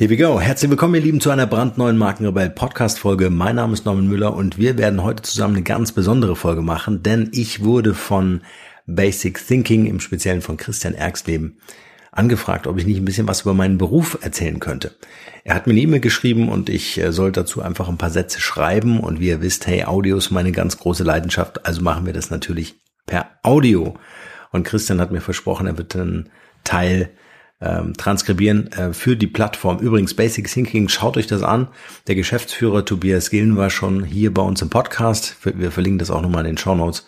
Here we go. Herzlich willkommen, ihr Lieben, zu einer brandneuen Markenrebell Podcast Folge. Mein Name ist Norman Müller und wir werden heute zusammen eine ganz besondere Folge machen, denn ich wurde von Basic Thinking, im Speziellen von Christian Ergsleben, angefragt, ob ich nicht ein bisschen was über meinen Beruf erzählen könnte. Er hat mir eine E-Mail geschrieben und ich äh, soll dazu einfach ein paar Sätze schreiben und wie ihr wisst, hey, Audio ist meine ganz große Leidenschaft, also machen wir das natürlich per Audio. Und Christian hat mir versprochen, er wird einen Teil ähm, transkribieren äh, für die Plattform. Übrigens, Basic Thinking, schaut euch das an. Der Geschäftsführer Tobias Gillen war schon hier bei uns im Podcast. Wir verlinken das auch nochmal in den Show Notes.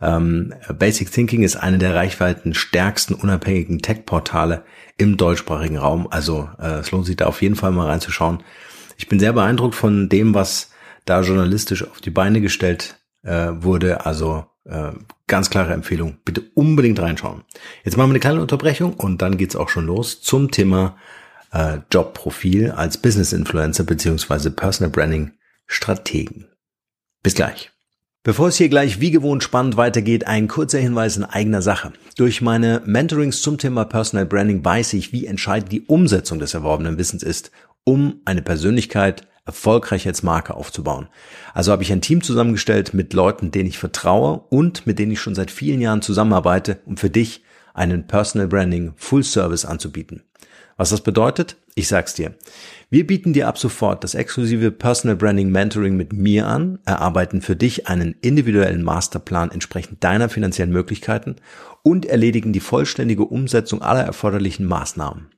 Ähm, Basic Thinking ist eine der reichweiten stärksten unabhängigen Tech-Portale im deutschsprachigen Raum. Also äh, es lohnt sich da auf jeden Fall mal reinzuschauen. Ich bin sehr beeindruckt von dem, was da journalistisch auf die Beine gestellt äh, wurde. Also äh, ganz klare Empfehlung. Bitte unbedingt reinschauen. Jetzt machen wir eine kleine Unterbrechung und dann geht's auch schon los zum Thema äh, Jobprofil als Business Influencer beziehungsweise Personal Branding Strategen. Bis gleich. Bevor es hier gleich wie gewohnt spannend weitergeht, ein kurzer Hinweis in eigener Sache. Durch meine Mentorings zum Thema Personal Branding weiß ich, wie entscheidend die Umsetzung des erworbenen Wissens ist, um eine Persönlichkeit erfolgreich als Marke aufzubauen. Also habe ich ein Team zusammengestellt mit Leuten, denen ich vertraue und mit denen ich schon seit vielen Jahren zusammenarbeite, um für dich einen Personal Branding Full Service anzubieten. Was das bedeutet? Ich sag's dir. Wir bieten dir ab sofort das exklusive Personal Branding Mentoring mit mir an, erarbeiten für dich einen individuellen Masterplan entsprechend deiner finanziellen Möglichkeiten und erledigen die vollständige Umsetzung aller erforderlichen Maßnahmen.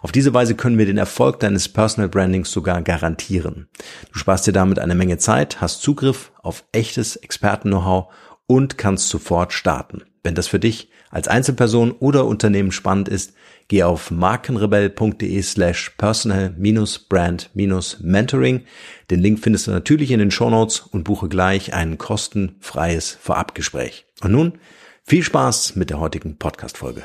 Auf diese Weise können wir den Erfolg deines Personal Brandings sogar garantieren. Du sparst dir damit eine Menge Zeit, hast Zugriff auf echtes Experten-Know-how und kannst sofort starten. Wenn das für dich als Einzelperson oder Unternehmen spannend ist, geh auf markenrebell.de slash personal-brand-mentoring. Den Link findest du natürlich in den Shownotes und buche gleich ein kostenfreies Vorabgespräch. Und nun viel Spaß mit der heutigen Podcast-Folge.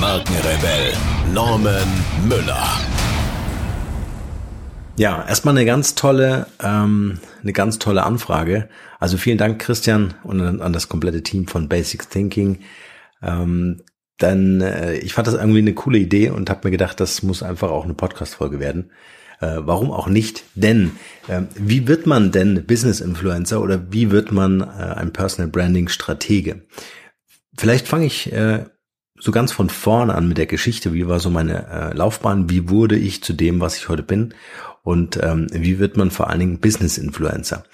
Markenrebell Norman Müller. Ja, erstmal eine ganz tolle, ähm, eine ganz tolle Anfrage. Also vielen Dank, Christian, und an, das komplette Team von Basic Thinking. Ähm, dann, äh, ich fand das irgendwie eine coole Idee und habe mir gedacht, das muss einfach auch eine Podcast-Folge werden. Äh, warum auch nicht? Denn äh, wie wird man denn Business Influencer oder wie wird man äh, ein Personal Branding Stratege? Vielleicht fange ich äh, so ganz von vorne an mit der Geschichte, wie war so meine äh, Laufbahn, wie wurde ich zu dem, was ich heute bin und ähm, wie wird man vor allen Dingen Business Influencer.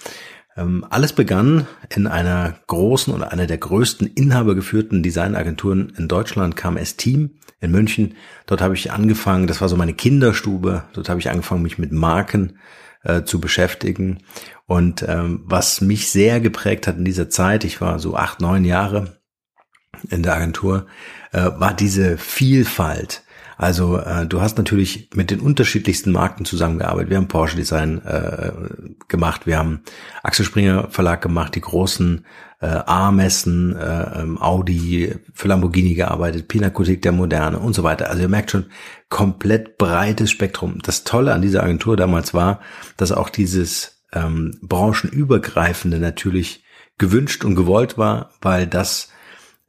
Ähm, alles begann in einer großen oder einer der größten inhabergeführten Designagenturen in Deutschland, KMS Team in München. Dort habe ich angefangen, das war so meine Kinderstube, dort habe ich angefangen, mich mit Marken äh, zu beschäftigen. Und ähm, was mich sehr geprägt hat in dieser Zeit, ich war so acht, neun Jahre in der Agentur, äh, war diese Vielfalt. Also äh, du hast natürlich mit den unterschiedlichsten Marken zusammengearbeitet. Wir haben Porsche Design äh, gemacht, wir haben Axel Springer Verlag gemacht, die großen äh, A-Messen, äh, ähm, Audi, für Lamborghini gearbeitet, Pinakothek der Moderne und so weiter. Also ihr merkt schon, komplett breites Spektrum. Das Tolle an dieser Agentur damals war, dass auch dieses ähm, branchenübergreifende natürlich gewünscht und gewollt war, weil das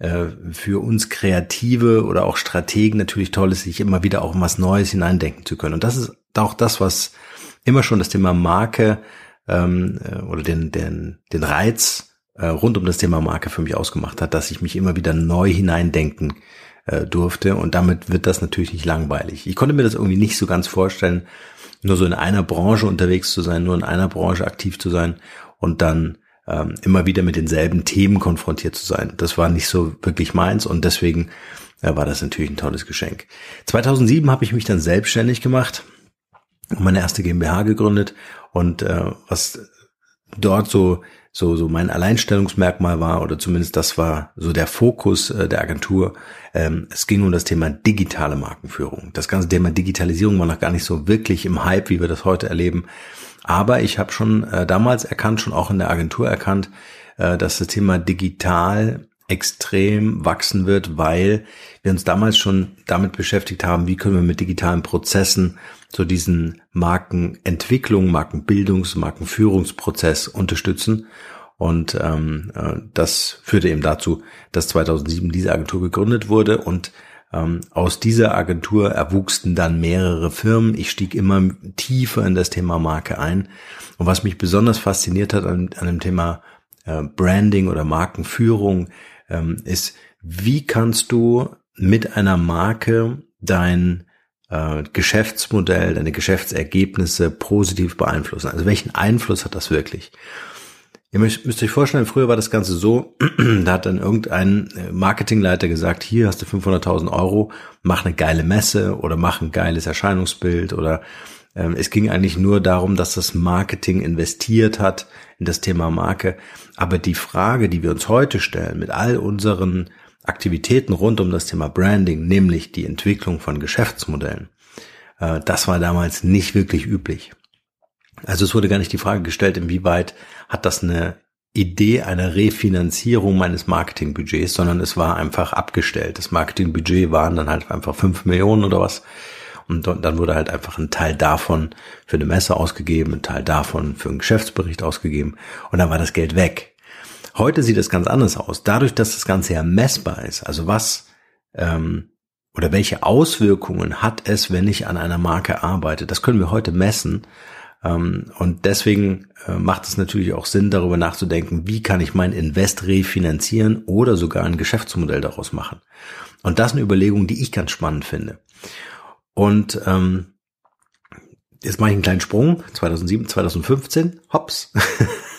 äh, für uns Kreative oder auch Strategen natürlich toll ist, sich immer wieder auch in was Neues hineindenken zu können. Und das ist auch das, was immer schon das Thema Marke ähm, äh, oder den, den, den Reiz äh, rund um das Thema Marke für mich ausgemacht hat, dass ich mich immer wieder neu hineindenken äh, durfte. Und damit wird das natürlich nicht langweilig. Ich konnte mir das irgendwie nicht so ganz vorstellen, nur so in einer Branche unterwegs zu sein, nur in einer Branche aktiv zu sein und dann ähm, immer wieder mit denselben Themen konfrontiert zu sein. Das war nicht so wirklich meins und deswegen äh, war das natürlich ein tolles Geschenk. 2007 habe ich mich dann selbstständig gemacht, meine erste GmbH gegründet und äh, was dort so so so mein Alleinstellungsmerkmal war oder zumindest das war so der Fokus äh, der Agentur. Ähm, es ging um das Thema digitale Markenführung. Das ganze Thema Digitalisierung war noch gar nicht so wirklich im Hype, wie wir das heute erleben. Aber ich habe schon äh, damals erkannt, schon auch in der Agentur erkannt, äh, dass das Thema digital extrem wachsen wird, weil wir uns damals schon damit beschäftigt haben, wie können wir mit digitalen Prozessen so diesen Markenentwicklung, Markenbildungs-, Markenführungsprozess unterstützen. Und ähm, äh, das führte eben dazu, dass 2007 diese Agentur gegründet wurde und ähm, aus dieser Agentur erwuchsten dann mehrere Firmen. Ich stieg immer tiefer in das Thema Marke ein. Und was mich besonders fasziniert hat an, an dem Thema äh, Branding oder Markenführung, ähm, ist, wie kannst du mit einer Marke dein äh, Geschäftsmodell, deine Geschäftsergebnisse positiv beeinflussen? Also welchen Einfluss hat das wirklich? Ihr müsst, müsst euch vorstellen, früher war das Ganze so, da hat dann irgendein äh, Marketingleiter gesagt, hier hast du 500.000 Euro, mach eine geile Messe oder mach ein geiles Erscheinungsbild oder ähm, es ging eigentlich nur darum, dass das Marketing investiert hat in das Thema Marke. Aber die Frage, die wir uns heute stellen mit all unseren Aktivitäten rund um das Thema Branding, nämlich die Entwicklung von Geschäftsmodellen, äh, das war damals nicht wirklich üblich. Also es wurde gar nicht die Frage gestellt, inwieweit hat das eine Idee einer Refinanzierung meines Marketingbudgets, sondern es war einfach abgestellt. Das Marketingbudget waren dann halt einfach fünf Millionen oder was. Und dann wurde halt einfach ein Teil davon für eine Messe ausgegeben, ein Teil davon für einen Geschäftsbericht ausgegeben und dann war das Geld weg. Heute sieht es ganz anders aus. Dadurch, dass das Ganze ja messbar ist, also was ähm, oder welche Auswirkungen hat es, wenn ich an einer Marke arbeite, das können wir heute messen. Ähm, und deswegen äh, macht es natürlich auch Sinn, darüber nachzudenken, wie kann ich mein Invest refinanzieren oder sogar ein Geschäftsmodell daraus machen. Und das ist eine Überlegung, die ich ganz spannend finde. Und ähm, jetzt mache ich einen kleinen Sprung, 2007, 2015, hops.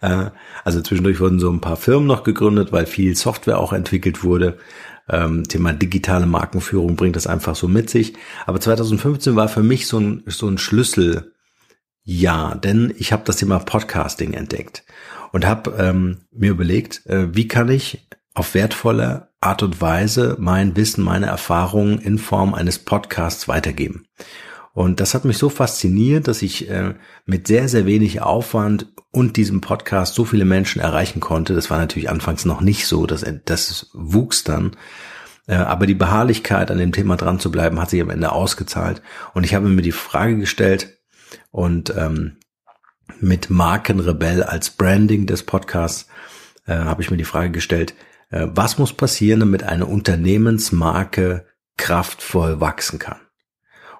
Äh, also zwischendurch wurden so ein paar Firmen noch gegründet, weil viel Software auch entwickelt wurde. Ähm, Thema digitale Markenführung bringt das einfach so mit sich. Aber 2015 war für mich so ein, so ein Schlüsseljahr, denn ich habe das Thema Podcasting entdeckt und habe ähm, mir überlegt, äh, wie kann ich auf wertvolle Art und Weise mein Wissen, meine Erfahrungen in Form eines Podcasts weitergeben. Und das hat mich so fasziniert, dass ich äh, mit sehr, sehr wenig Aufwand und diesem Podcast so viele Menschen erreichen konnte. Das war natürlich anfangs noch nicht so, dass das wuchs dann. Äh, aber die Beharrlichkeit an dem Thema dran zu bleiben, hat sich am Ende ausgezahlt. Und ich habe mir die Frage gestellt und ähm, mit Markenrebell als Branding des Podcasts äh, habe ich mir die Frage gestellt, äh, was muss passieren, damit eine Unternehmensmarke kraftvoll wachsen kann?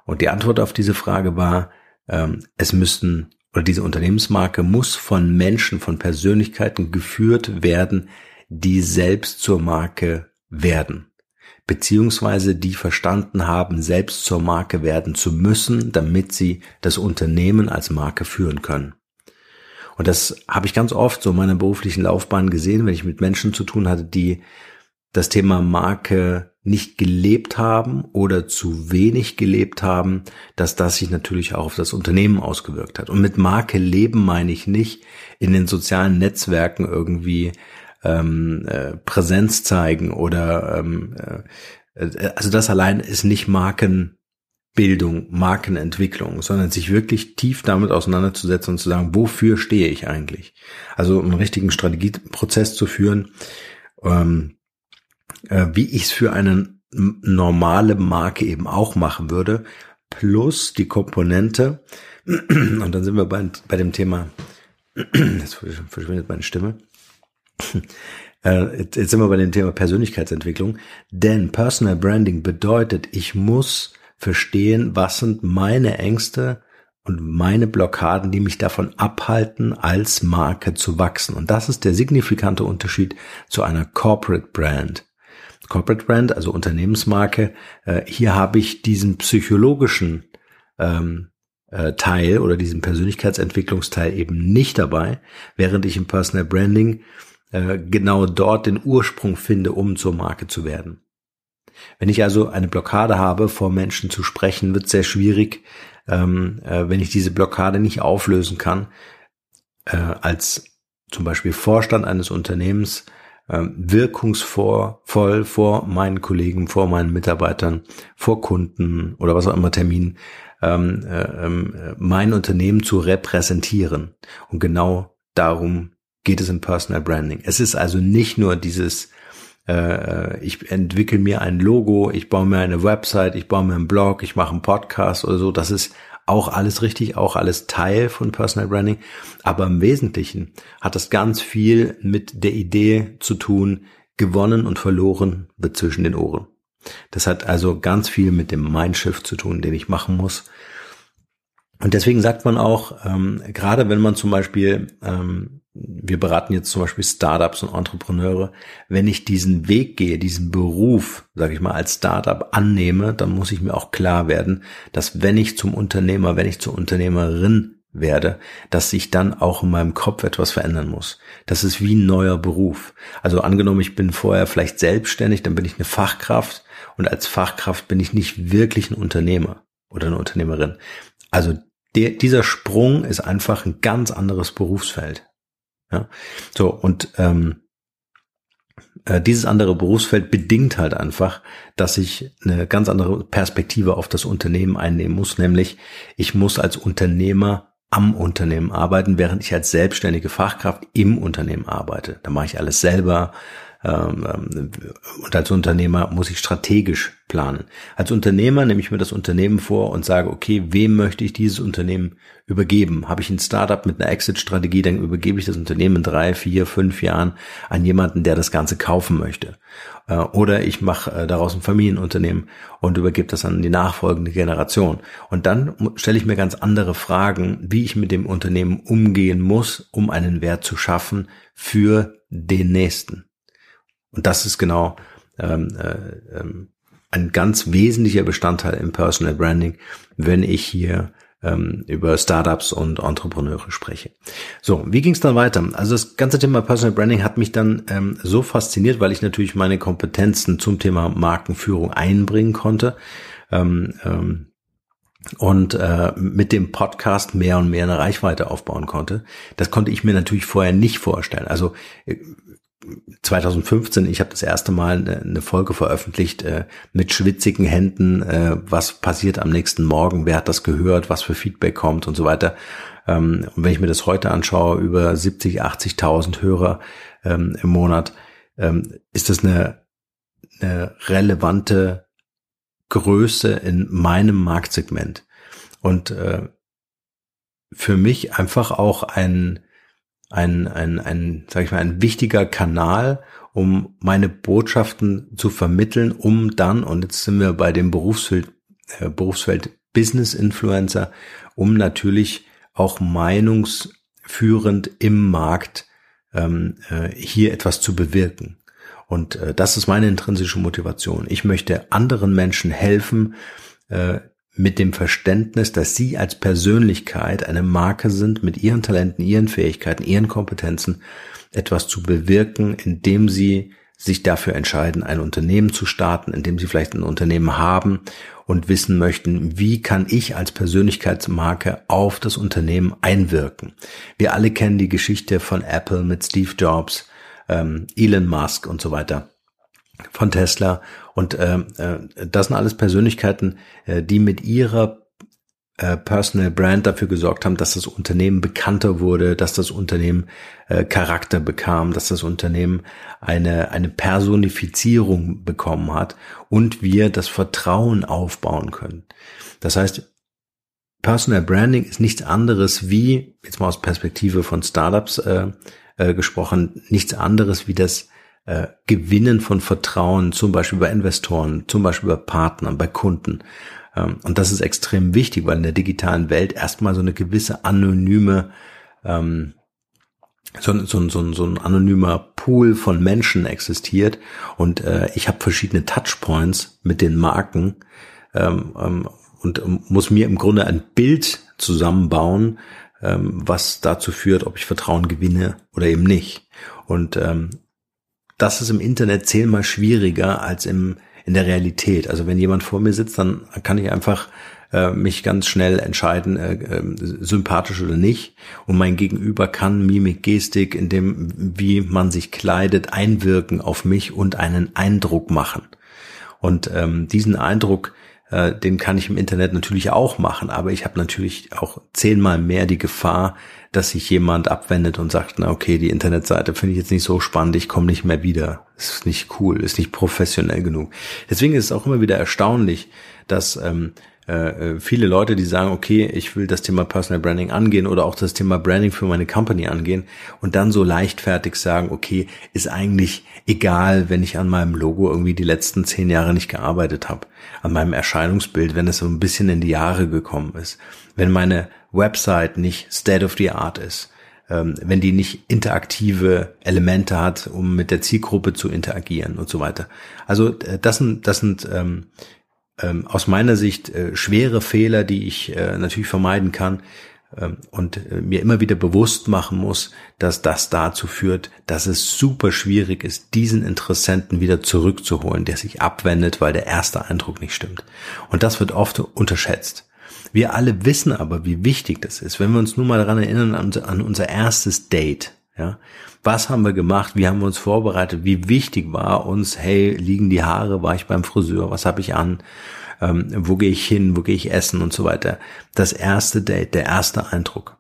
Und die Antwort auf diese Frage war, ähm, es müssten oder diese Unternehmensmarke muss von Menschen, von Persönlichkeiten geführt werden, die selbst zur Marke werden, beziehungsweise die verstanden haben, selbst zur Marke werden zu müssen, damit sie das Unternehmen als Marke führen können. Und das habe ich ganz oft so in meiner beruflichen Laufbahn gesehen, wenn ich mit Menschen zu tun hatte, die das Thema Marke nicht gelebt haben oder zu wenig gelebt haben, dass das sich natürlich auch auf das Unternehmen ausgewirkt hat. Und mit Marke leben meine ich nicht in den sozialen Netzwerken irgendwie ähm, äh, Präsenz zeigen oder ähm, äh, also das allein ist nicht Marken Bildung, Markenentwicklung, sondern sich wirklich tief damit auseinanderzusetzen und zu sagen, wofür stehe ich eigentlich? Also einen richtigen Strategieprozess zu führen, ähm, äh, wie ich es für eine normale Marke eben auch machen würde, plus die Komponente, und dann sind wir bei, bei dem Thema, jetzt verschwindet meine Stimme, äh, jetzt sind wir bei dem Thema Persönlichkeitsentwicklung, denn Personal Branding bedeutet, ich muss verstehen, was sind meine Ängste und meine Blockaden, die mich davon abhalten, als Marke zu wachsen. Und das ist der signifikante Unterschied zu einer Corporate Brand. Corporate Brand, also Unternehmensmarke, äh, hier habe ich diesen psychologischen ähm, äh, Teil oder diesen Persönlichkeitsentwicklungsteil eben nicht dabei, während ich im Personal Branding äh, genau dort den Ursprung finde, um zur Marke zu werden. Wenn ich also eine Blockade habe, vor Menschen zu sprechen, wird sehr schwierig, ähm, äh, wenn ich diese Blockade nicht auflösen kann, als zum Beispiel Vorstand eines Unternehmens äh, wirkungsvoll vor meinen Kollegen, vor meinen Mitarbeitern, vor Kunden oder was auch immer Terminen ähm, äh, äh, mein Unternehmen zu repräsentieren. Und genau darum geht es im Personal Branding. Es ist also nicht nur dieses äh, ich entwickle mir ein Logo, ich baue mir eine Website, ich baue mir einen Blog, ich mache einen Podcast oder so. Das ist auch alles richtig, auch alles Teil von Personal Branding. Aber im Wesentlichen hat das ganz viel mit der Idee zu tun, gewonnen und verloren wird zwischen den Ohren. Das hat also ganz viel mit dem Mindshift zu tun, den ich machen muss. Und deswegen sagt man auch, ähm, gerade wenn man zum Beispiel ähm, wir beraten jetzt zum Beispiel Startups und Entrepreneure, wenn ich diesen Weg gehe, diesen Beruf, sage ich mal, als Startup annehme, dann muss ich mir auch klar werden, dass wenn ich zum Unternehmer, wenn ich zur Unternehmerin werde, dass sich dann auch in meinem Kopf etwas verändern muss. Das ist wie ein neuer Beruf. Also angenommen, ich bin vorher vielleicht selbstständig, dann bin ich eine Fachkraft und als Fachkraft bin ich nicht wirklich ein Unternehmer oder eine Unternehmerin. Also der, dieser Sprung ist einfach ein ganz anderes Berufsfeld. Ja? So, und ähm, äh, dieses andere Berufsfeld bedingt halt einfach, dass ich eine ganz andere Perspektive auf das Unternehmen einnehmen muss, nämlich ich muss als Unternehmer am Unternehmen arbeiten, während ich als selbstständige Fachkraft im Unternehmen arbeite. Da mache ich alles selber, und als Unternehmer muss ich strategisch planen. Als Unternehmer nehme ich mir das Unternehmen vor und sage, okay, wem möchte ich dieses Unternehmen übergeben? Habe ich ein Startup mit einer Exit-Strategie, dann übergebe ich das Unternehmen in drei, vier, fünf Jahren an jemanden, der das Ganze kaufen möchte. Äh, oder ich mache äh, daraus ein Familienunternehmen und übergebe das an die nachfolgende Generation. Und dann stelle ich mir ganz andere Fragen, wie ich mit dem Unternehmen umgehen muss, um einen Wert zu schaffen für den Nächsten. Und das ist genau ähm, äh, ähm, ein ganz wesentlicher Bestandteil im Personal Branding, wenn ich hier ähm, über Startups und Entrepreneure spreche. So, wie ging es dann weiter? Also das ganze Thema Personal Branding hat mich dann ähm, so fasziniert, weil ich natürlich meine Kompetenzen zum Thema Markenführung einbringen konnte. Ähm, ähm, und äh, mit dem Podcast mehr und mehr eine Reichweite aufbauen konnte. Das konnte ich mir natürlich vorher nicht vorstellen. Also äh, 2015, ich habe das erste Mal eine Folge veröffentlicht äh, mit schwitzigen Händen, äh, was passiert am nächsten Morgen, wer hat das gehört, was für Feedback kommt und so weiter. Ähm, und wenn ich mir das heute anschaue, über 70, 80.000 Hörer ähm, im Monat, ähm, ist das eine, eine relevante Größe in meinem Marktsegment. Und äh, für mich einfach auch ein ein, ein, ein, sag ich mal, ein wichtiger Kanal, um meine Botschaften zu vermitteln, um dann, und jetzt sind wir bei dem Berufsfeld, äh, Berufsfeld Business Influencer, um natürlich auch meinungsführend im Markt ähm, äh, hier etwas zu bewirken. Und äh, das ist meine intrinsische Motivation. Ich möchte anderen Menschen helfen, äh, mit dem Verständnis, dass Sie als Persönlichkeit eine Marke sind, mit Ihren Talenten, Ihren Fähigkeiten, Ihren Kompetenzen etwas zu bewirken, indem Sie sich dafür entscheiden, ein Unternehmen zu starten, indem Sie vielleicht ein Unternehmen haben und wissen möchten, wie kann ich als Persönlichkeitsmarke auf das Unternehmen einwirken. Wir alle kennen die Geschichte von Apple mit Steve Jobs, ähm, Elon Musk und so weiter von Tesla. Und äh, äh, das sind alles Persönlichkeiten, äh, die mit ihrer äh, Personal Brand dafür gesorgt haben, dass das Unternehmen bekannter wurde, dass das Unternehmen äh, Charakter bekam, dass das Unternehmen eine, eine Personifizierung bekommen hat und wir das Vertrauen aufbauen können. Das heißt, Personal Branding ist nichts anderes wie, jetzt mal aus Perspektive von Startups äh, äh, gesprochen, nichts anderes wie das äh, Gewinnen von Vertrauen, zum Beispiel bei Investoren, zum Beispiel bei Partnern, bei Kunden. Ähm, und das ist extrem wichtig, weil in der digitalen Welt erstmal so eine gewisse anonyme, ähm, so, so, so, so ein anonymer Pool von Menschen existiert. Und äh, ich habe verschiedene Touchpoints mit den Marken ähm, ähm, und muss mir im Grunde ein Bild zusammenbauen, ähm, was dazu führt, ob ich Vertrauen gewinne oder eben nicht. Und ähm, das ist im Internet zehnmal schwieriger als im, in der Realität. Also wenn jemand vor mir sitzt, dann kann ich einfach äh, mich ganz schnell entscheiden, äh, äh, sympathisch oder nicht. Und mein Gegenüber kann Mimik, Gestik, in dem, wie man sich kleidet, einwirken auf mich und einen Eindruck machen. Und ähm, diesen Eindruck, äh, den kann ich im Internet natürlich auch machen, aber ich habe natürlich auch zehnmal mehr die Gefahr, dass sich jemand abwendet und sagt, na okay, die Internetseite finde ich jetzt nicht so spannend, ich komme nicht mehr wieder. Ist nicht cool, ist nicht professionell genug. Deswegen ist es auch immer wieder erstaunlich, dass ähm, äh, äh, viele Leute, die sagen, okay, ich will das Thema Personal Branding angehen oder auch das Thema Branding für meine Company angehen und dann so leichtfertig sagen, okay, ist eigentlich egal, wenn ich an meinem Logo irgendwie die letzten zehn Jahre nicht gearbeitet habe, an meinem Erscheinungsbild, wenn es so ein bisschen in die Jahre gekommen ist, wenn meine Website nicht State of the Art ist, ähm, wenn die nicht interaktive Elemente hat, um mit der Zielgruppe zu interagieren und so weiter. Also äh, das sind, das sind ähm, ähm, aus meiner Sicht äh, schwere Fehler, die ich äh, natürlich vermeiden kann ähm, und äh, mir immer wieder bewusst machen muss, dass das dazu führt, dass es super schwierig ist, diesen Interessenten wieder zurückzuholen, der sich abwendet, weil der erste Eindruck nicht stimmt. Und das wird oft unterschätzt. Wir alle wissen aber, wie wichtig das ist. Wenn wir uns nur mal daran erinnern, an, an unser erstes Date, ja, was haben wir gemacht? Wie haben wir uns vorbereitet? Wie wichtig war uns, hey, liegen die Haare? War ich beim Friseur? Was habe ich an? Ähm, wo gehe ich hin? Wo gehe ich essen? Und so weiter. Das erste Date, der erste Eindruck.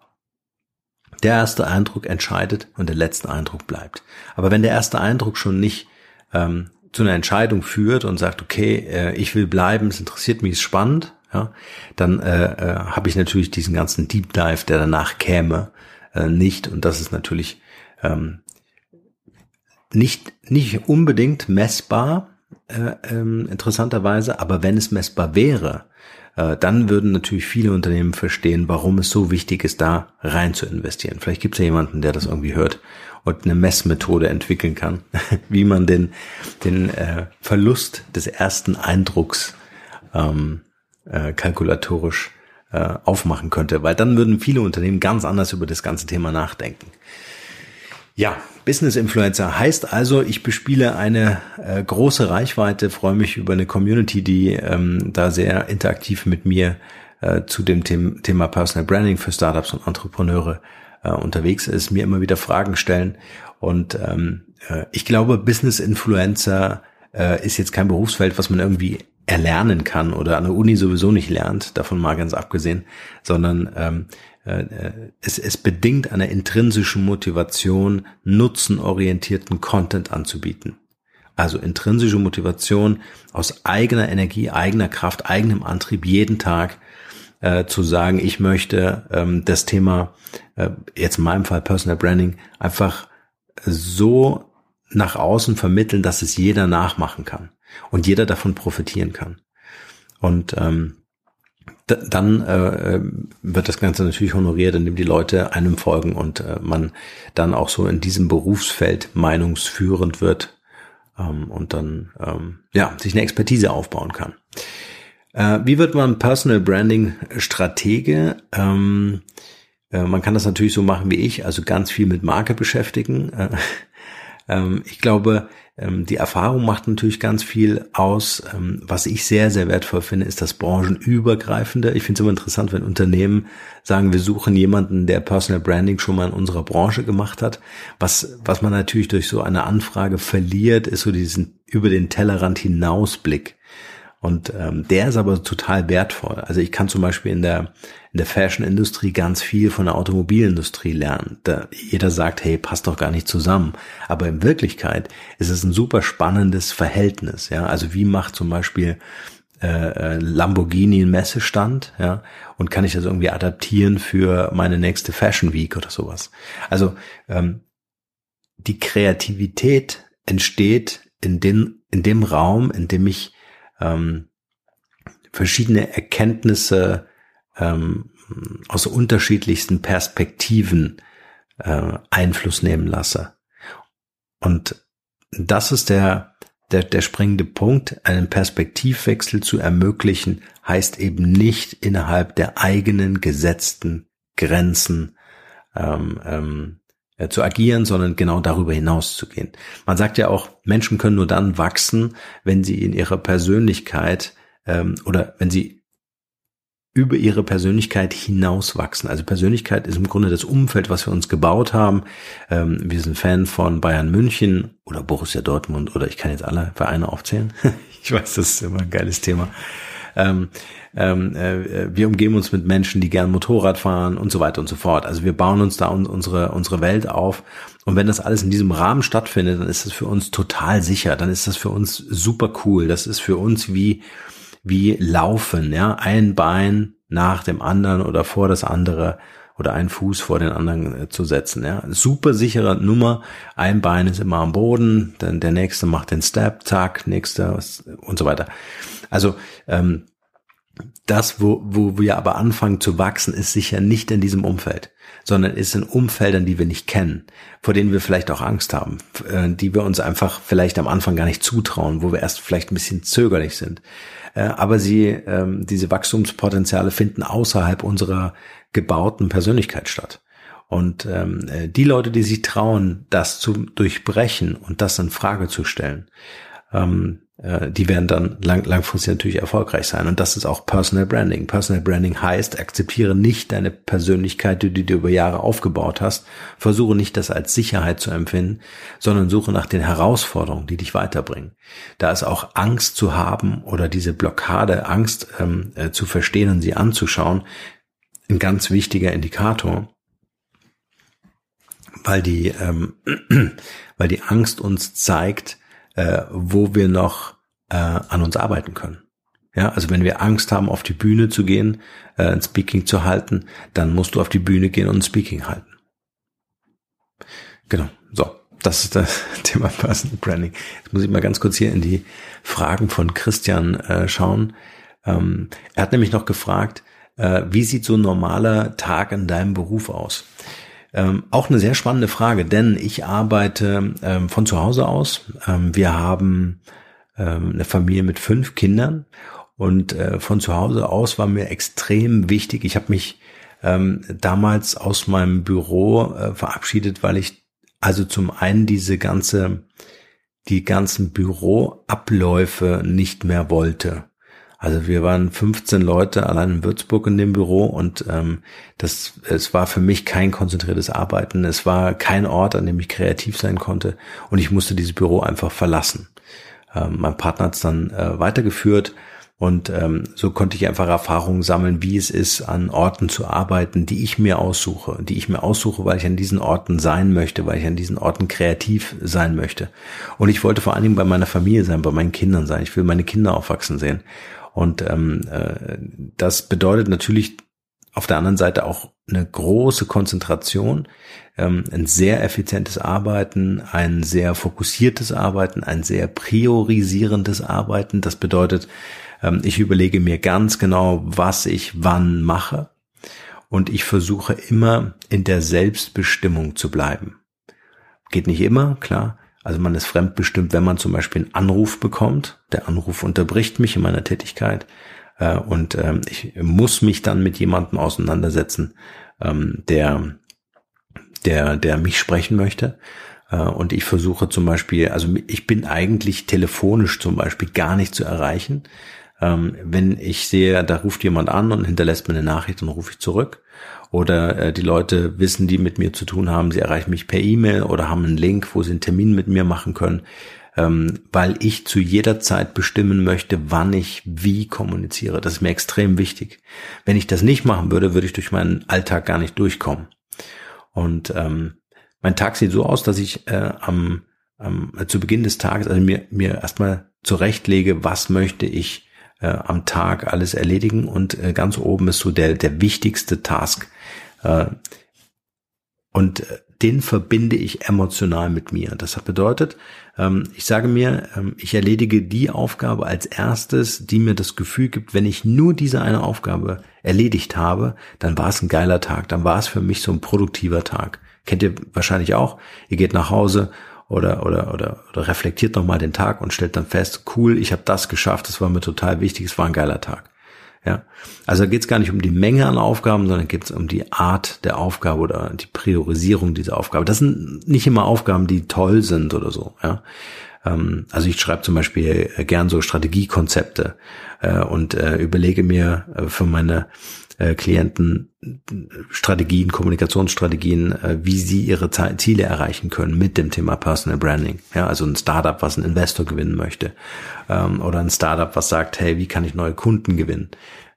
Der erste Eindruck entscheidet und der letzte Eindruck bleibt. Aber wenn der erste Eindruck schon nicht ähm, zu einer Entscheidung führt und sagt, okay, äh, ich will bleiben, es interessiert mich, ist spannend, ja, dann äh, äh, habe ich natürlich diesen ganzen Deep Dive, der danach käme, äh, nicht. Und das ist natürlich ähm, nicht, nicht unbedingt messbar, äh, ähm, interessanterweise, aber wenn es messbar wäre, äh, dann würden natürlich viele Unternehmen verstehen, warum es so wichtig ist, da rein zu investieren. Vielleicht gibt es ja jemanden, der das irgendwie hört und eine Messmethode entwickeln kann, wie man den, den äh, Verlust des ersten Eindrucks ähm, äh, kalkulatorisch äh, aufmachen könnte, weil dann würden viele Unternehmen ganz anders über das ganze Thema nachdenken. Ja, Business Influencer heißt also, ich bespiele eine äh, große Reichweite, freue mich über eine Community, die ähm, da sehr interaktiv mit mir äh, zu dem The Thema Personal Branding für Startups und Entrepreneure äh, unterwegs ist, mir immer wieder Fragen stellen. Und ähm, äh, ich glaube, Business Influencer ist jetzt kein Berufsfeld, was man irgendwie erlernen kann oder an der Uni sowieso nicht lernt, davon mal ganz abgesehen, sondern ähm, äh, es, es bedingt einer intrinsischen Motivation, nutzenorientierten Content anzubieten. Also intrinsische Motivation aus eigener Energie, eigener Kraft, eigenem Antrieb jeden Tag äh, zu sagen, ich möchte ähm, das Thema, äh, jetzt in meinem Fall Personal Branding, einfach so nach außen vermitteln, dass es jeder nachmachen kann und jeder davon profitieren kann. Und ähm, dann äh, wird das Ganze natürlich honoriert, indem die Leute einem folgen und äh, man dann auch so in diesem Berufsfeld meinungsführend wird ähm, und dann ähm, ja sich eine Expertise aufbauen kann. Äh, wie wird man Personal Branding Stratege? Ähm, äh, man kann das natürlich so machen wie ich, also ganz viel mit Marke beschäftigen. Äh, ähm, ich glaube, ähm, die Erfahrung macht natürlich ganz viel aus. Ähm, was ich sehr, sehr wertvoll finde, ist das branchenübergreifende. Ich finde es immer interessant, wenn Unternehmen sagen, wir suchen jemanden, der Personal Branding schon mal in unserer Branche gemacht hat. Was, was man natürlich durch so eine Anfrage verliert, ist so diesen über den Tellerrand hinausblick. Und ähm, der ist aber total wertvoll. Also ich kann zum Beispiel in der in der Fashion-Industrie ganz viel von der Automobilindustrie lernen. Da jeder sagt, hey, passt doch gar nicht zusammen. Aber in Wirklichkeit ist es ein super spannendes Verhältnis. Ja, also wie macht zum Beispiel äh, äh Lamborghini einen Messestand, ja, und kann ich das irgendwie adaptieren für meine nächste Fashion Week oder sowas. Also ähm, die Kreativität entsteht in dem, in dem Raum, in dem ich ähm, verschiedene Erkenntnisse ähm, aus unterschiedlichsten Perspektiven äh, Einfluss nehmen lasse. Und das ist der, der, der springende Punkt. Einen Perspektivwechsel zu ermöglichen, heißt eben nicht innerhalb der eigenen gesetzten Grenzen ähm, ähm, äh, zu agieren, sondern genau darüber hinaus zu gehen. Man sagt ja auch, Menschen können nur dann wachsen, wenn sie in ihrer Persönlichkeit ähm, oder wenn sie über ihre Persönlichkeit hinauswachsen. Also Persönlichkeit ist im Grunde das Umfeld, was wir uns gebaut haben. Ähm, wir sind Fan von Bayern München oder Borussia Dortmund oder ich kann jetzt alle Vereine aufzählen. ich weiß, das ist immer ein geiles Thema. Ähm, ähm, äh, wir umgeben uns mit Menschen, die gern Motorrad fahren und so weiter und so fort. Also wir bauen uns da unsere, unsere Welt auf. Und wenn das alles in diesem Rahmen stattfindet, dann ist das für uns total sicher. Dann ist das für uns super cool. Das ist für uns wie, wie Laufen, ja. Ein Bein nach dem anderen oder vor das andere oder einen Fuß vor den anderen äh, zu setzen. Ja. Super sichere Nummer. Ein Bein ist immer am Boden, dann der nächste macht den Step, zack, nächster und so weiter. Also ähm, das, wo, wo wir aber anfangen zu wachsen, ist sicher nicht in diesem Umfeld, sondern ist in Umfeldern, die wir nicht kennen, vor denen wir vielleicht auch Angst haben, äh, die wir uns einfach vielleicht am Anfang gar nicht zutrauen, wo wir erst vielleicht ein bisschen zögerlich sind. Äh, aber sie, ähm, diese Wachstumspotenziale finden außerhalb unserer gebauten Persönlichkeit statt. Und ähm, äh, die Leute, die sich trauen, das zu durchbrechen und das in Frage zu stellen, ähm, äh, die werden dann lang, langfristig natürlich erfolgreich sein. Und das ist auch Personal Branding. Personal Branding heißt, akzeptiere nicht deine Persönlichkeit, die du über Jahre aufgebaut hast. Versuche nicht das als Sicherheit zu empfinden, sondern suche nach den Herausforderungen, die dich weiterbringen. Da ist auch Angst zu haben oder diese Blockade, Angst ähm, äh, zu verstehen und sie anzuschauen, ein ganz wichtiger Indikator, weil die, ähm, weil die Angst uns zeigt, äh, wo wir noch äh, an uns arbeiten können. Ja, also wenn wir Angst haben, auf die Bühne zu gehen, äh, ein Speaking zu halten, dann musst du auf die Bühne gehen und ein Speaking halten. Genau. So, das ist das Thema Personal Branding. Jetzt muss ich mal ganz kurz hier in die Fragen von Christian äh, schauen. Ähm, er hat nämlich noch gefragt, äh, wie sieht so ein normaler Tag in deinem Beruf aus? Ähm, auch eine sehr spannende Frage, denn ich arbeite ähm, von zu Hause aus. Ähm, wir haben ähm, eine Familie mit fünf Kindern und äh, von zu Hause aus war mir extrem wichtig. Ich habe mich ähm, damals aus meinem Büro äh, verabschiedet, weil ich also zum einen diese ganze die ganzen Büroabläufe nicht mehr wollte. Also wir waren 15 Leute allein in Würzburg in dem Büro und ähm, das es war für mich kein konzentriertes Arbeiten. Es war kein Ort, an dem ich kreativ sein konnte und ich musste dieses Büro einfach verlassen. Ähm, mein Partner hat es dann äh, weitergeführt und ähm, so konnte ich einfach Erfahrungen sammeln, wie es ist, an Orten zu arbeiten, die ich mir aussuche, die ich mir aussuche, weil ich an diesen Orten sein möchte, weil ich an diesen Orten kreativ sein möchte. Und ich wollte vor allen Dingen bei meiner Familie sein, bei meinen Kindern sein. Ich will meine Kinder aufwachsen sehen. Und ähm, äh, das bedeutet natürlich auf der anderen Seite auch eine große Konzentration, ähm, ein sehr effizientes Arbeiten, ein sehr fokussiertes Arbeiten, ein sehr priorisierendes Arbeiten. Das bedeutet, ähm, ich überlege mir ganz genau, was ich wann mache und ich versuche immer in der Selbstbestimmung zu bleiben. Geht nicht immer, klar, also man ist fremdbestimmt, wenn man zum Beispiel einen Anruf bekommt. Der Anruf unterbricht mich in meiner Tätigkeit äh, und ähm, ich muss mich dann mit jemandem auseinandersetzen, ähm, der, der, der mich sprechen möchte. Äh, und ich versuche zum Beispiel, also ich bin eigentlich telefonisch zum Beispiel gar nicht zu erreichen. Ähm, wenn ich sehe, da ruft jemand an und hinterlässt mir eine Nachricht, dann rufe ich zurück oder äh, die Leute wissen, die mit mir zu tun haben, sie erreichen mich per E-Mail oder haben einen Link, wo sie einen Termin mit mir machen können, ähm, weil ich zu jeder Zeit bestimmen möchte, wann ich wie kommuniziere. Das ist mir extrem wichtig. Wenn ich das nicht machen würde, würde ich durch meinen Alltag gar nicht durchkommen. Und ähm, mein Tag sieht so aus, dass ich äh, am, am zu Beginn des Tages also mir mir erstmal zurechtlege, was möchte ich äh, am Tag alles erledigen und äh, ganz oben ist so der, der wichtigste Task. Äh, und äh, den verbinde ich emotional mit mir. Das bedeutet, ähm, ich sage mir, ähm, ich erledige die Aufgabe als erstes, die mir das Gefühl gibt, wenn ich nur diese eine Aufgabe erledigt habe, dann war es ein geiler Tag, dann war es für mich so ein produktiver Tag. Kennt ihr wahrscheinlich auch. Ihr geht nach Hause oder, oder, oder, oder reflektiert nochmal den Tag und stellt dann fest, cool, ich habe das geschafft, das war mir total wichtig, es war ein geiler Tag. Ja, also geht es gar nicht um die Menge an Aufgaben, sondern geht es um die Art der Aufgabe oder die Priorisierung dieser Aufgabe. Das sind nicht immer Aufgaben, die toll sind oder so. Ja, ähm, also ich schreibe zum Beispiel gern so Strategiekonzepte äh, und äh, überlege mir äh, für meine äh, Klienten Strategien, Kommunikationsstrategien, äh, wie sie ihre Ziele erreichen können mit dem Thema Personal Branding. Ja, also ein Startup, was einen Investor gewinnen möchte, ähm, oder ein Startup, was sagt, hey, wie kann ich neue Kunden gewinnen?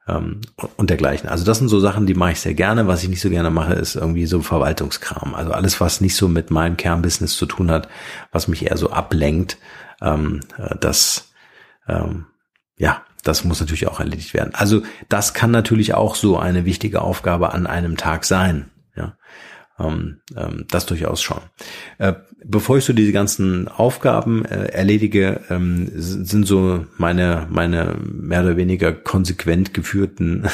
Ähm, und dergleichen. Also das sind so Sachen, die mache ich sehr gerne. Was ich nicht so gerne mache, ist irgendwie so Verwaltungskram. Also alles, was nicht so mit meinem Kernbusiness zu tun hat, was mich eher so ablenkt, ähm, äh, das ähm, ja, das muss natürlich auch erledigt werden. Also das kann natürlich auch so eine wichtige Aufgabe an einem Tag sein. Ja, ähm, ähm, das durchaus schon. Äh, bevor ich so diese ganzen Aufgaben äh, erledige, ähm, sind so meine meine mehr oder weniger konsequent geführten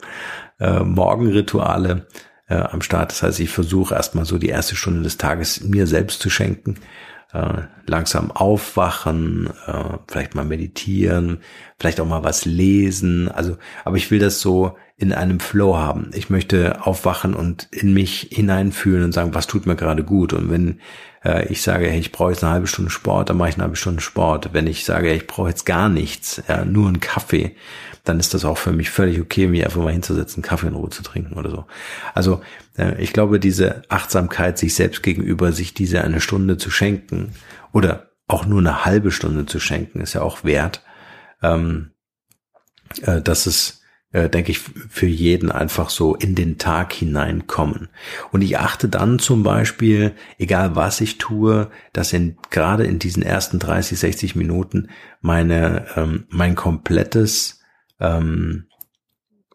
äh, Morgenrituale äh, am Start. Das heißt, ich versuche erstmal so die erste Stunde des Tages mir selbst zu schenken äh, langsam aufwachen, äh, vielleicht mal meditieren, vielleicht auch mal was lesen. Also, aber ich will das so in einem Flow haben. Ich möchte aufwachen und in mich hineinfühlen und sagen, was tut mir gerade gut. Und wenn äh, ich sage, hey, ich brauche jetzt eine halbe Stunde Sport, dann mache ich eine halbe Stunde Sport. Wenn ich sage, hey, ich brauche jetzt gar nichts, ja, nur einen Kaffee, dann ist das auch für mich völlig okay, mich einfach mal hinzusetzen, Kaffee in Ruhe zu trinken oder so. Also äh, ich glaube, diese Achtsamkeit sich selbst gegenüber, sich diese eine Stunde zu schenken oder auch nur eine halbe Stunde zu schenken, ist ja auch wert. Ähm, äh, dass es, äh, denke ich, für jeden einfach so in den Tag hineinkommen. Und ich achte dann zum Beispiel, egal was ich tue, dass in, gerade in diesen ersten 30, 60 Minuten meine, ähm, mein komplettes, ähm,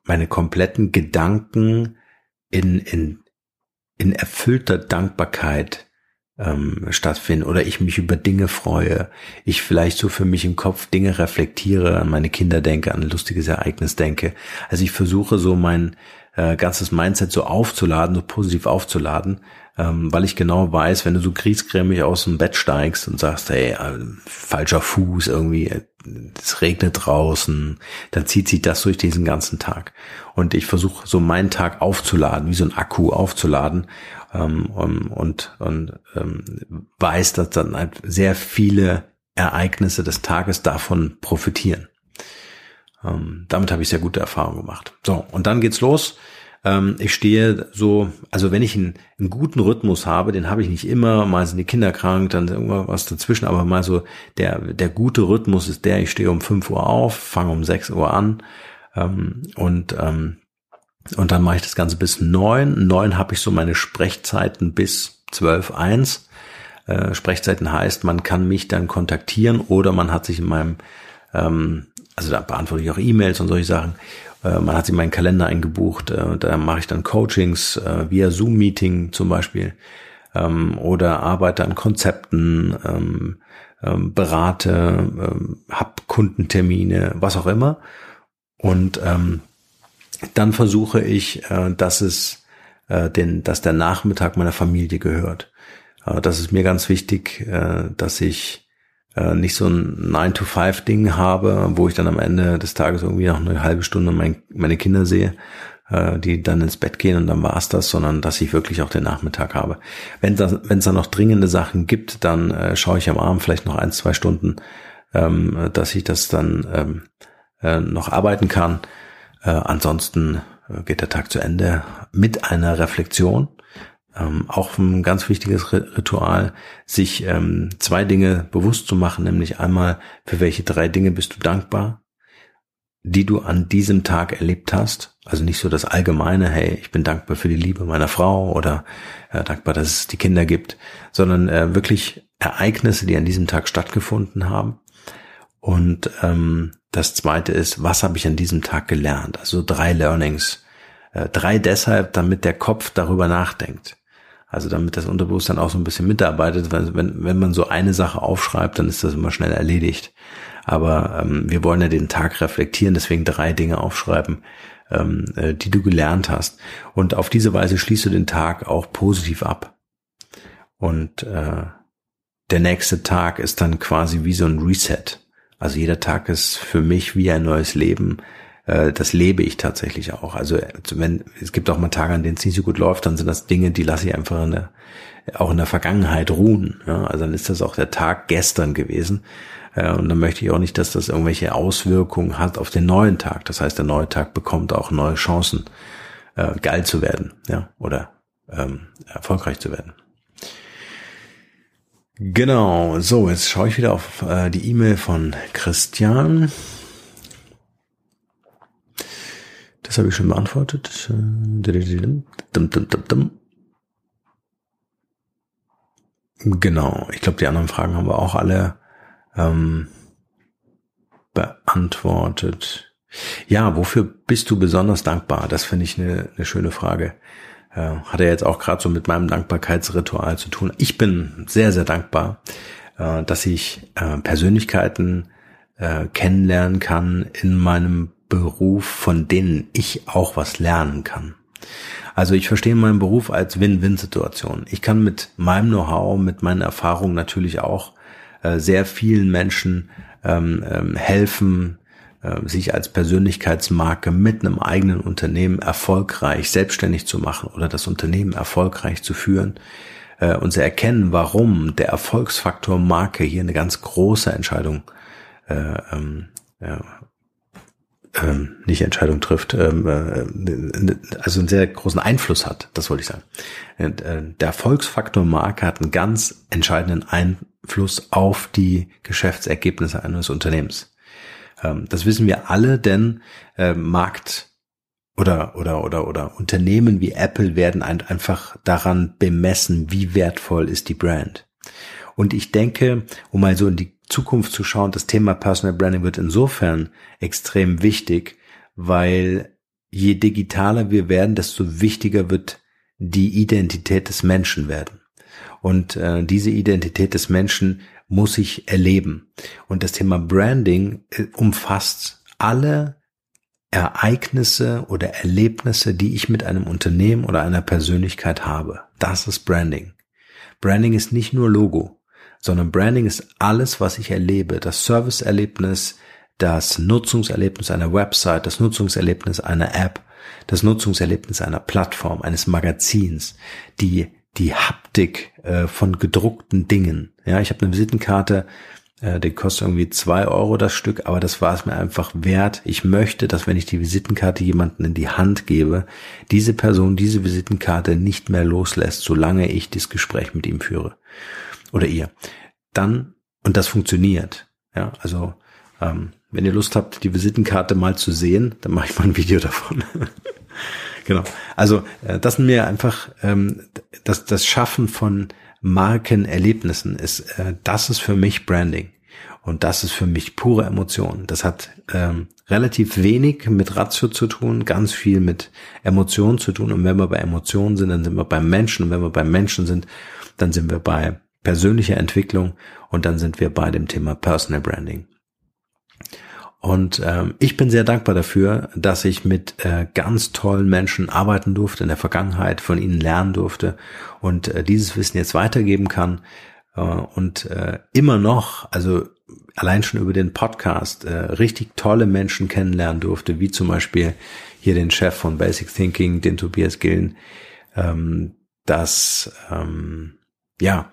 meine kompletten Gedanken in, in, in erfüllter Dankbarkeit ähm, stattfinden oder ich mich über Dinge freue, ich vielleicht so für mich im Kopf Dinge reflektiere, an meine Kinder denke, an ein lustiges Ereignis denke. Also ich versuche so mein äh, ganzes Mindset so aufzuladen, so positiv aufzuladen, ähm, weil ich genau weiß, wenn du so griesgrämig aus dem Bett steigst und sagst, hey, äh, falscher Fuß irgendwie, äh, es regnet draußen, dann zieht sich das durch diesen ganzen Tag. Und ich versuche so meinen Tag aufzuladen, wie so ein Akku aufzuladen ähm, und, und, und ähm, weiß, dass dann halt sehr viele Ereignisse des Tages davon profitieren. Ähm, damit habe ich sehr gute Erfahrungen gemacht. So, und dann geht's los. Ähm, ich stehe so, also wenn ich einen, einen guten Rhythmus habe, den habe ich nicht immer, mal sind die Kinder krank, dann irgendwas dazwischen, aber mal so der, der gute Rhythmus ist der, ich stehe um 5 Uhr auf, fange um 6 Uhr an ähm, und ähm, und dann mache ich das Ganze bis neun. Neun habe ich so meine Sprechzeiten bis zwölf eins. Äh, Sprechzeiten heißt, man kann mich dann kontaktieren oder man hat sich in meinem, ähm, also da beantworte ich auch E-Mails und solche Sachen. Äh, man hat sich in meinen Kalender eingebucht. Äh, da mache ich dann Coachings äh, via Zoom-Meeting zum Beispiel ähm, oder arbeite an Konzepten, ähm, ähm, berate, hab Kundentermine, was auch immer. Und dann versuche ich, dass es den, dass der Nachmittag meiner Familie gehört. Das ist mir ganz wichtig, dass ich äh, nicht so ein 9-to-5-Ding habe, wo ich dann am Ende des Tages irgendwie noch eine halbe Stunde mein, meine Kinder sehe, äh, die dann ins Bett gehen und dann war's das, sondern dass ich wirklich auch den Nachmittag habe. Wenn es wenn da noch dringende Sachen gibt, dann äh, schaue ich am Abend vielleicht noch ein, zwei Stunden, ähm, dass ich das dann ähm, äh, noch arbeiten kann. Äh, ansonsten äh, geht der Tag zu Ende mit einer Reflexion. Ähm, auch ein ganz wichtiges Ritual, sich ähm, zwei Dinge bewusst zu machen, nämlich einmal, für welche drei Dinge bist du dankbar, die du an diesem Tag erlebt hast. Also nicht so das allgemeine, hey, ich bin dankbar für die Liebe meiner Frau oder äh, dankbar, dass es die Kinder gibt, sondern äh, wirklich Ereignisse, die an diesem Tag stattgefunden haben. Und ähm, das zweite ist, was habe ich an diesem Tag gelernt? Also drei Learnings. Äh, drei deshalb, damit der Kopf darüber nachdenkt. Also damit das Unterbewusstsein auch so ein bisschen mitarbeitet, weil wenn, wenn man so eine Sache aufschreibt, dann ist das immer schnell erledigt. Aber ähm, wir wollen ja den Tag reflektieren, deswegen drei Dinge aufschreiben, ähm, äh, die du gelernt hast. Und auf diese Weise schließt du den Tag auch positiv ab. Und äh, der nächste Tag ist dann quasi wie so ein Reset. Also jeder Tag ist für mich wie ein neues Leben. Äh, das lebe ich tatsächlich auch. Also wenn es gibt auch mal Tage, an denen es nicht so gut läuft, dann sind das Dinge, die lasse ich einfach in der, auch in der Vergangenheit ruhen. Ja? Also dann ist das auch der Tag gestern gewesen. Äh, und dann möchte ich auch nicht, dass das irgendwelche Auswirkungen hat auf den neuen Tag. Das heißt, der neue Tag bekommt auch neue Chancen, äh, geil zu werden, ja, oder ähm, erfolgreich zu werden. Genau, so, jetzt schaue ich wieder auf äh, die E-Mail von Christian. Das habe ich schon beantwortet. Genau, ich glaube, die anderen Fragen haben wir auch alle ähm, beantwortet. Ja, wofür bist du besonders dankbar? Das finde ich eine, eine schöne Frage. Äh, hat er jetzt auch gerade so mit meinem Dankbarkeitsritual zu tun. Ich bin sehr, sehr dankbar, äh, dass ich äh, Persönlichkeiten äh, kennenlernen kann in meinem Beruf, von denen ich auch was lernen kann. Also ich verstehe meinen Beruf als Win-Win-Situation. Ich kann mit meinem Know-how, mit meinen Erfahrungen natürlich auch äh, sehr vielen Menschen ähm, ähm, helfen, äh, sich als Persönlichkeitsmarke mit einem eigenen Unternehmen erfolgreich selbstständig zu machen oder das Unternehmen erfolgreich zu führen äh, und sie erkennen, warum der Erfolgsfaktor Marke hier eine ganz große Entscheidung äh, ähm, ähm, nicht Entscheidung trifft, ähm, äh, also einen sehr großen Einfluss hat, das wollte ich sagen. Äh, der Erfolgsfaktor Marke hat einen ganz entscheidenden Einfluss auf die Geschäftsergebnisse eines Unternehmens. Ähm, das wissen wir alle, denn äh, Markt oder, oder, oder, oder Unternehmen wie Apple werden einfach daran bemessen, wie wertvoll ist die Brand. Und ich denke, um mal so in die Zukunft zu schauen, das Thema Personal Branding wird insofern extrem wichtig, weil je digitaler wir werden, desto wichtiger wird die Identität des Menschen werden. Und äh, diese Identität des Menschen muss ich erleben. Und das Thema Branding äh, umfasst alle Ereignisse oder Erlebnisse, die ich mit einem Unternehmen oder einer Persönlichkeit habe. Das ist Branding. Branding ist nicht nur Logo sondern Branding ist alles, was ich erlebe. Das Serviceerlebnis, das Nutzungserlebnis einer Website, das Nutzungserlebnis einer App, das Nutzungserlebnis einer Plattform, eines Magazins, die die Haptik äh, von gedruckten Dingen. Ja, ich habe eine Visitenkarte, äh, die kostet irgendwie zwei Euro das Stück, aber das war es mir einfach wert. Ich möchte, dass wenn ich die Visitenkarte jemanden in die Hand gebe, diese Person diese Visitenkarte nicht mehr loslässt, solange ich das Gespräch mit ihm führe oder ihr, dann, und das funktioniert, ja, also ähm, wenn ihr Lust habt, die Visitenkarte mal zu sehen, dann mache ich mal ein Video davon. genau. Also äh, das sind mir einfach ähm, das, das Schaffen von Markenerlebnissen ist, äh, das ist für mich Branding. Und das ist für mich pure Emotion. Das hat ähm, relativ wenig mit Ratio zu tun, ganz viel mit Emotionen zu tun. Und wenn wir bei Emotionen sind, dann sind wir beim Menschen. Und wenn wir beim Menschen sind, dann sind wir bei persönliche Entwicklung und dann sind wir bei dem Thema Personal Branding. Und ähm, ich bin sehr dankbar dafür, dass ich mit äh, ganz tollen Menschen arbeiten durfte in der Vergangenheit, von ihnen lernen durfte und äh, dieses Wissen jetzt weitergeben kann. Äh, und äh, immer noch, also allein schon über den Podcast, äh, richtig tolle Menschen kennenlernen durfte, wie zum Beispiel hier den Chef von Basic Thinking, den Tobias Gillen, ähm, dass ähm, ja,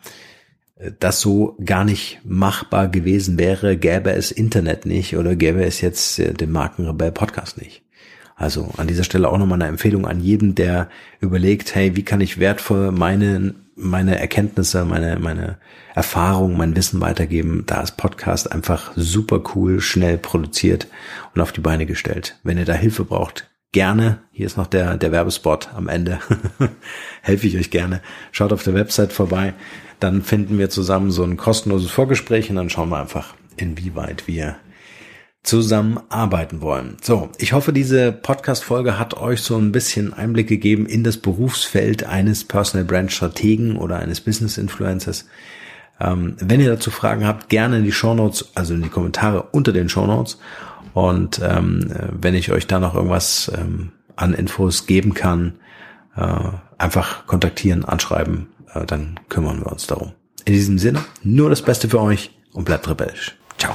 das so gar nicht machbar gewesen wäre, gäbe es Internet nicht oder gäbe es jetzt äh, den Markenrebell Podcast nicht. Also an dieser Stelle auch nochmal eine Empfehlung an jeden, der überlegt, hey, wie kann ich wertvoll meine, meine Erkenntnisse, meine, meine Erfahrung, mein Wissen weitergeben. Da ist Podcast einfach super cool, schnell produziert und auf die Beine gestellt. Wenn ihr da Hilfe braucht, gerne. Hier ist noch der, der Werbespot am Ende. Helfe ich euch gerne. Schaut auf der Website vorbei dann finden wir zusammen so ein kostenloses Vorgespräch und dann schauen wir einfach, inwieweit wir zusammenarbeiten wollen. So, ich hoffe, diese Podcast-Folge hat euch so ein bisschen Einblick gegeben in das Berufsfeld eines Personal Brand Strategen oder eines Business Influencers. Ähm, wenn ihr dazu Fragen habt, gerne in die Show Notes, also in die Kommentare unter den Show Notes. Und ähm, wenn ich euch da noch irgendwas ähm, an Infos geben kann, äh, einfach kontaktieren, anschreiben dann kümmern wir uns darum. In diesem Sinne, nur das Beste für euch und bleibt rebellisch. Ciao.